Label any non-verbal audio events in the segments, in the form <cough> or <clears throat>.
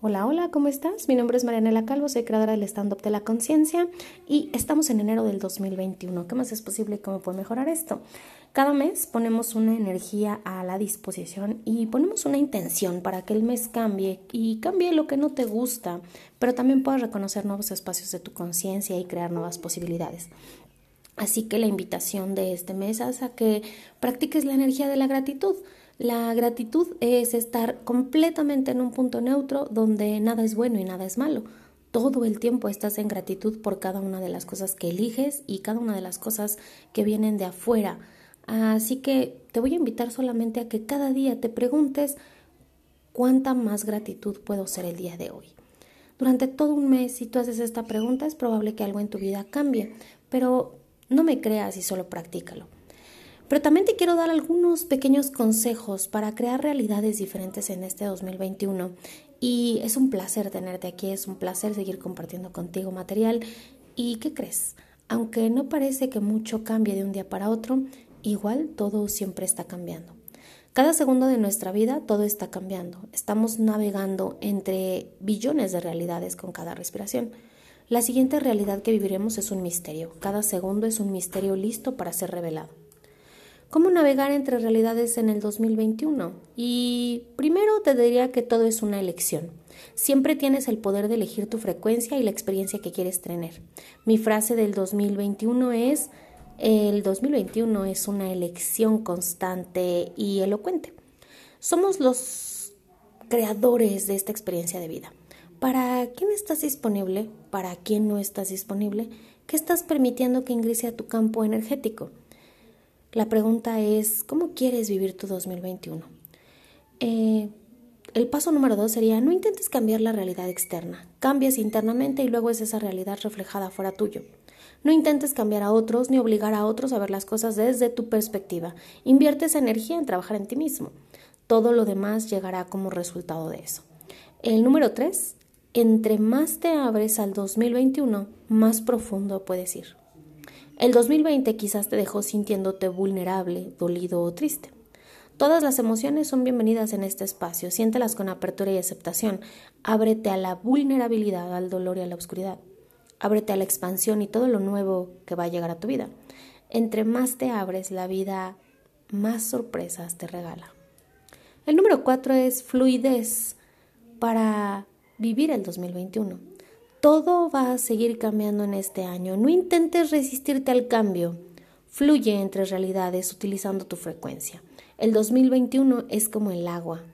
Hola, hola, ¿cómo estás? Mi nombre es Marianela Calvo, soy creadora del Stand Up de la Conciencia y estamos en enero del 2021. ¿Qué más es posible y cómo puedo mejorar esto? Cada mes ponemos una energía a la disposición y ponemos una intención para que el mes cambie y cambie lo que no te gusta, pero también puedas reconocer nuevos espacios de tu conciencia y crear nuevas posibilidades. Así que la invitación de este mes es a que practiques la energía de la gratitud. La gratitud es estar completamente en un punto neutro donde nada es bueno y nada es malo. Todo el tiempo estás en gratitud por cada una de las cosas que eliges y cada una de las cosas que vienen de afuera. Así que te voy a invitar solamente a que cada día te preguntes cuánta más gratitud puedo ser el día de hoy. Durante todo un mes, si tú haces esta pregunta, es probable que algo en tu vida cambie, pero no me creas y solo practícalo. Pero también te quiero dar algunos pequeños consejos para crear realidades diferentes en este 2021. Y es un placer tenerte aquí, es un placer seguir compartiendo contigo material. ¿Y qué crees? Aunque no parece que mucho cambie de un día para otro, igual todo siempre está cambiando. Cada segundo de nuestra vida todo está cambiando. Estamos navegando entre billones de realidades con cada respiración. La siguiente realidad que viviremos es un misterio. Cada segundo es un misterio listo para ser revelado. ¿Cómo navegar entre realidades en el 2021? Y primero te diría que todo es una elección. Siempre tienes el poder de elegir tu frecuencia y la experiencia que quieres tener. Mi frase del 2021 es, el 2021 es una elección constante y elocuente. Somos los creadores de esta experiencia de vida. ¿Para quién estás disponible? ¿Para quién no estás disponible? ¿Qué estás permitiendo que ingrese a tu campo energético? La pregunta es, ¿cómo quieres vivir tu 2021? Eh, el paso número dos sería, no intentes cambiar la realidad externa, cambias internamente y luego es esa realidad reflejada fuera tuyo. No intentes cambiar a otros ni obligar a otros a ver las cosas desde tu perspectiva. Invierte esa energía en trabajar en ti mismo. Todo lo demás llegará como resultado de eso. El número tres, entre más te abres al 2021, más profundo puedes ir. El 2020 quizás te dejó sintiéndote vulnerable, dolido o triste. Todas las emociones son bienvenidas en este espacio, siéntelas con apertura y aceptación. Ábrete a la vulnerabilidad, al dolor y a la oscuridad. Ábrete a la expansión y todo lo nuevo que va a llegar a tu vida. Entre más te abres, la vida más sorpresas te regala. El número cuatro es fluidez para vivir el 2021. Todo va a seguir cambiando en este año. No intentes resistirte al cambio. Fluye entre realidades utilizando tu frecuencia. El 2021 es como el agua.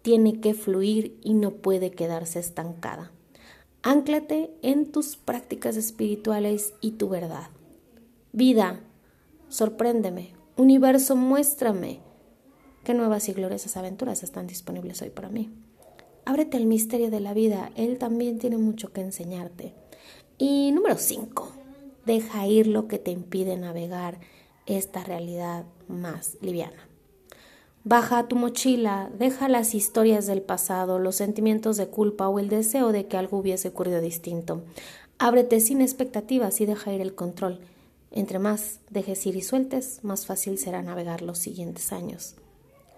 Tiene que fluir y no puede quedarse estancada. Ánclate en tus prácticas espirituales y tu verdad. Vida, sorpréndeme. Universo, muéstrame qué nuevas y gloriosas aventuras están disponibles hoy para mí. Ábrete al misterio de la vida, Él también tiene mucho que enseñarte. Y número 5, deja ir lo que te impide navegar esta realidad más liviana. Baja tu mochila, deja las historias del pasado, los sentimientos de culpa o el deseo de que algo hubiese ocurrido distinto. Ábrete sin expectativas y deja ir el control. Entre más dejes ir y sueltes, más fácil será navegar los siguientes años.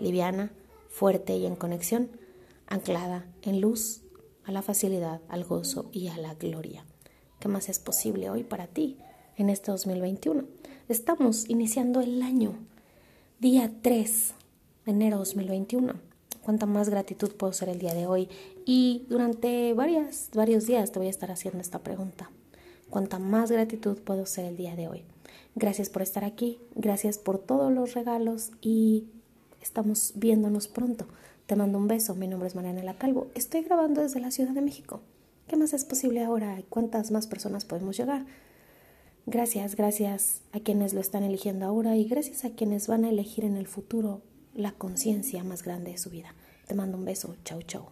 Liviana, fuerte y en conexión, anclada en luz, a la facilidad, al gozo y a la gloria. ¿Qué más es posible hoy para ti en este 2021? Estamos iniciando el año, día 3 de enero 2021. Cuánta más gratitud puedo ser el día de hoy. Y durante varias, varios días te voy a estar haciendo esta pregunta. Cuánta más gratitud puedo ser el día de hoy. Gracias por estar aquí, gracias por todos los regalos y estamos viéndonos pronto. Te mando un beso, mi nombre es Mariana Calvo. Estoy grabando desde la Ciudad de México. ¿Qué más es posible ahora? ¿Cuántas más personas podemos llegar? Gracias, gracias a quienes lo están eligiendo ahora y gracias a quienes van a elegir en el futuro la conciencia más grande de su vida. Te mando un beso. Chau, chau.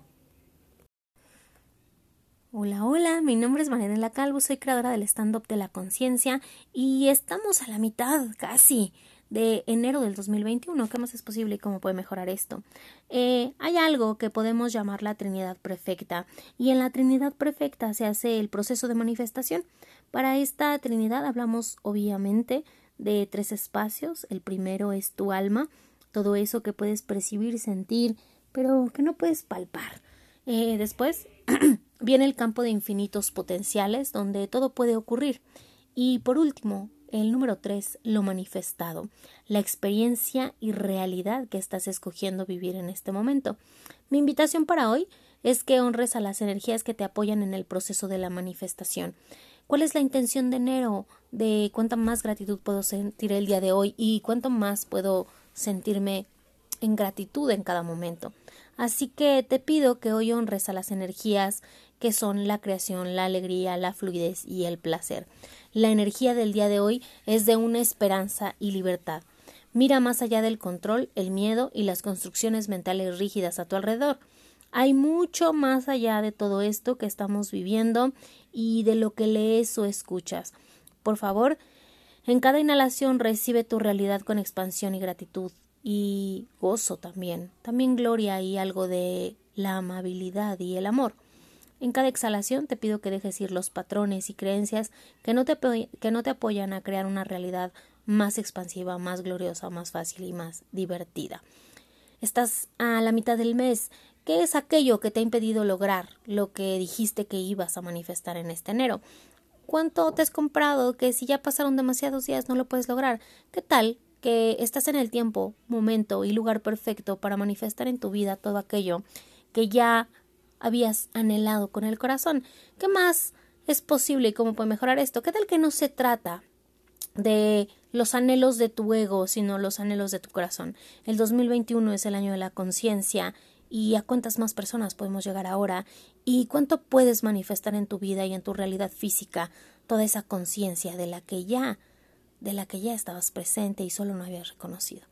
Hola, hola, mi nombre es Mariana Calvo, soy creadora del stand-up de la conciencia y estamos a la mitad casi de enero del 2021. ¿Qué más es posible y cómo puede mejorar esto? Eh, hay algo que podemos llamar la Trinidad Perfecta y en la Trinidad Perfecta se hace el proceso de manifestación. Para esta Trinidad hablamos obviamente de tres espacios. El primero es tu alma, todo eso que puedes percibir, sentir, pero que no puedes palpar. Eh, después <clears throat> viene el campo de infinitos potenciales donde todo puede ocurrir. Y por último, el número tres, lo manifestado, la experiencia y realidad que estás escogiendo vivir en este momento. Mi invitación para hoy es que honres a las energías que te apoyan en el proceso de la manifestación. ¿Cuál es la intención de enero? De cuánta más gratitud puedo sentir el día de hoy y cuánto más puedo sentirme en gratitud en cada momento. Así que te pido que hoy honres a las energías que son la creación, la alegría, la fluidez y el placer. La energía del día de hoy es de una esperanza y libertad. Mira más allá del control, el miedo y las construcciones mentales rígidas a tu alrededor. Hay mucho más allá de todo esto que estamos viviendo y de lo que lees o escuchas. Por favor, en cada inhalación recibe tu realidad con expansión y gratitud y gozo también, también gloria y algo de la amabilidad y el amor. En cada exhalación te pido que dejes ir los patrones y creencias que no, te, que no te apoyan a crear una realidad más expansiva, más gloriosa, más fácil y más divertida. Estás a la mitad del mes. ¿Qué es aquello que te ha impedido lograr lo que dijiste que ibas a manifestar en este enero? ¿Cuánto te has comprado que si ya pasaron demasiados días no lo puedes lograr? ¿Qué tal que estás en el tiempo, momento y lugar perfecto para manifestar en tu vida todo aquello que ya habías anhelado con el corazón. ¿Qué más es posible y cómo puede mejorar esto? ¿Qué tal que no se trata de los anhelos de tu ego, sino los anhelos de tu corazón? El 2021 es el año de la conciencia y a cuántas más personas podemos llegar ahora y cuánto puedes manifestar en tu vida y en tu realidad física toda esa conciencia de la que ya de la que ya estabas presente y solo no habías reconocido.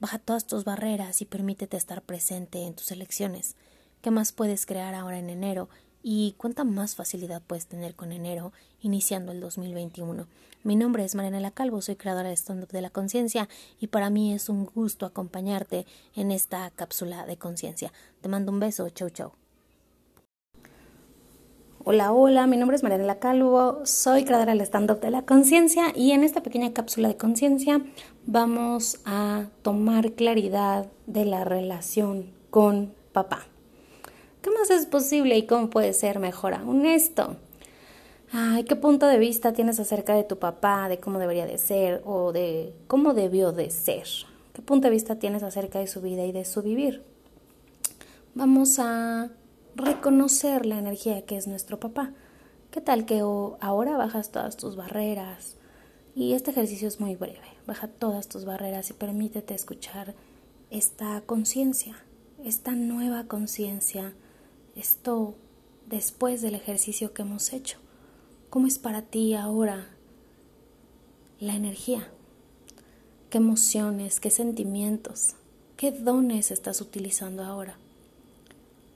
Baja todas tus barreras y permítete estar presente en tus elecciones. ¿Qué más puedes crear ahora en enero? ¿Y cuánta más facilidad puedes tener con enero iniciando el 2021? Mi nombre es Marianela Calvo, soy creadora de Stand Up de la Conciencia y para mí es un gusto acompañarte en esta cápsula de conciencia. Te mando un beso, chau chau. Hola, hola, mi nombre es Marianela Calvo, soy creadora del stand-up de la conciencia y en esta pequeña cápsula de conciencia vamos a tomar claridad de la relación con papá. ¿Qué más es posible y cómo puede ser mejor aún esto? Ay, ¿qué punto de vista tienes acerca de tu papá, de cómo debería de ser o de cómo debió de ser? ¿Qué punto de vista tienes acerca de su vida y de su vivir? Vamos a reconocer la energía que es nuestro papá. ¿Qué tal que ahora bajas todas tus barreras? Y este ejercicio es muy breve. Baja todas tus barreras y permítete escuchar esta conciencia, esta nueva conciencia, esto después del ejercicio que hemos hecho. ¿Cómo es para ti ahora la energía? ¿Qué emociones, qué sentimientos, qué dones estás utilizando ahora?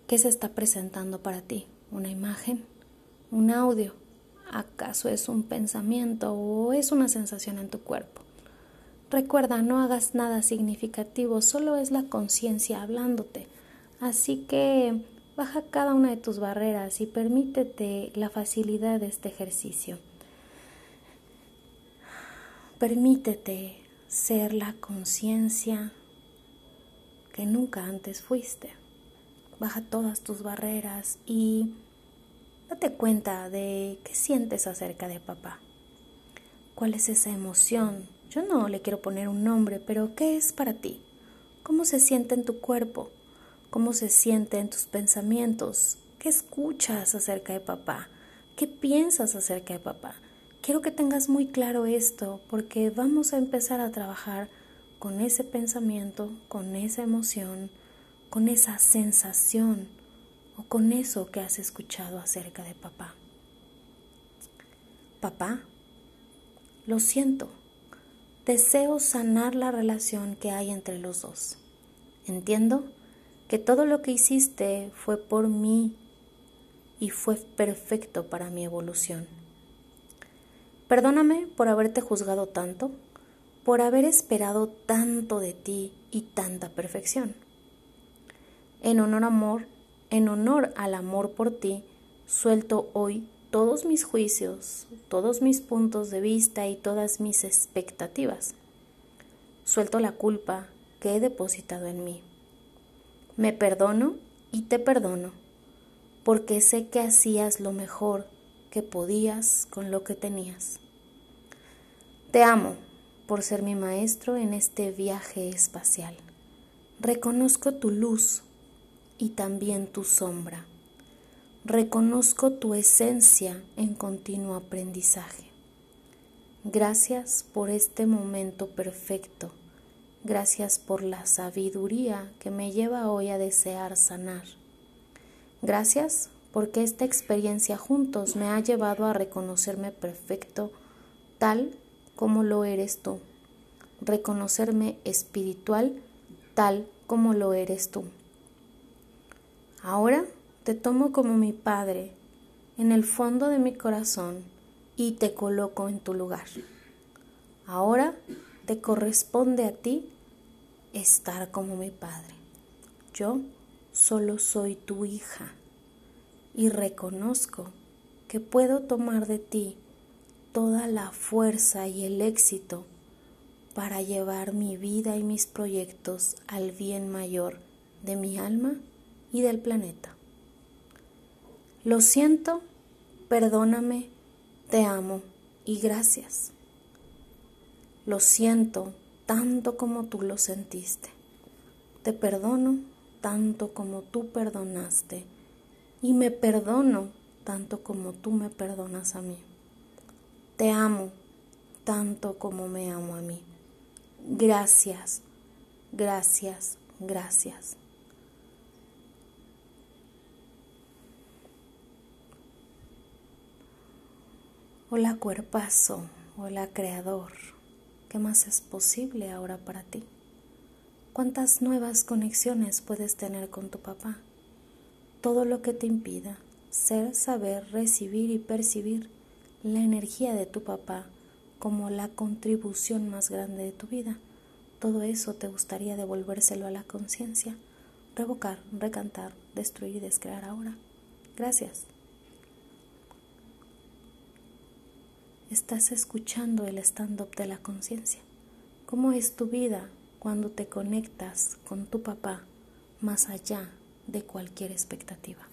¿Qué se está presentando para ti? ¿Una imagen? ¿Un audio? ¿Acaso es un pensamiento o es una sensación en tu cuerpo? Recuerda, no hagas nada significativo, solo es la conciencia hablándote. Así que baja cada una de tus barreras y permítete la facilidad de este ejercicio. Permítete ser la conciencia que nunca antes fuiste baja todas tus barreras y date cuenta de qué sientes acerca de papá. ¿Cuál es esa emoción? Yo no le quiero poner un nombre, pero ¿qué es para ti? ¿Cómo se siente en tu cuerpo? ¿Cómo se siente en tus pensamientos? ¿Qué escuchas acerca de papá? ¿Qué piensas acerca de papá? Quiero que tengas muy claro esto porque vamos a empezar a trabajar con ese pensamiento, con esa emoción, con esa sensación o con eso que has escuchado acerca de papá. Papá, lo siento, deseo sanar la relación que hay entre los dos. Entiendo que todo lo que hiciste fue por mí y fue perfecto para mi evolución. Perdóname por haberte juzgado tanto, por haber esperado tanto de ti y tanta perfección. En honor amor, en honor al amor por ti, suelto hoy todos mis juicios, todos mis puntos de vista y todas mis expectativas. Suelto la culpa que he depositado en mí. Me perdono y te perdono. porque sé que hacías lo mejor que podías con lo que tenías. Te amo por ser mi maestro en este viaje espacial. Reconozco tu luz y también tu sombra. Reconozco tu esencia en continuo aprendizaje. Gracias por este momento perfecto. Gracias por la sabiduría que me lleva hoy a desear sanar. Gracias porque esta experiencia juntos me ha llevado a reconocerme perfecto tal como lo eres tú. Reconocerme espiritual tal como lo eres tú. Ahora te tomo como mi Padre en el fondo de mi corazón y te coloco en tu lugar. Ahora te corresponde a ti estar como mi Padre. Yo solo soy tu hija y reconozco que puedo tomar de ti toda la fuerza y el éxito para llevar mi vida y mis proyectos al bien mayor de mi alma y del planeta. Lo siento, perdóname, te amo y gracias. Lo siento tanto como tú lo sentiste. Te perdono tanto como tú perdonaste y me perdono tanto como tú me perdonas a mí. Te amo tanto como me amo a mí. Gracias, gracias, gracias. Hola cuerpazo, hola creador, ¿qué más es posible ahora para ti? ¿Cuántas nuevas conexiones puedes tener con tu papá? Todo lo que te impida ser, saber, recibir y percibir la energía de tu papá como la contribución más grande de tu vida. Todo eso te gustaría devolvérselo a la conciencia, revocar, recantar, destruir y descrear ahora. Gracias. Estás escuchando el stand-up de la conciencia. ¿Cómo es tu vida cuando te conectas con tu papá más allá de cualquier expectativa?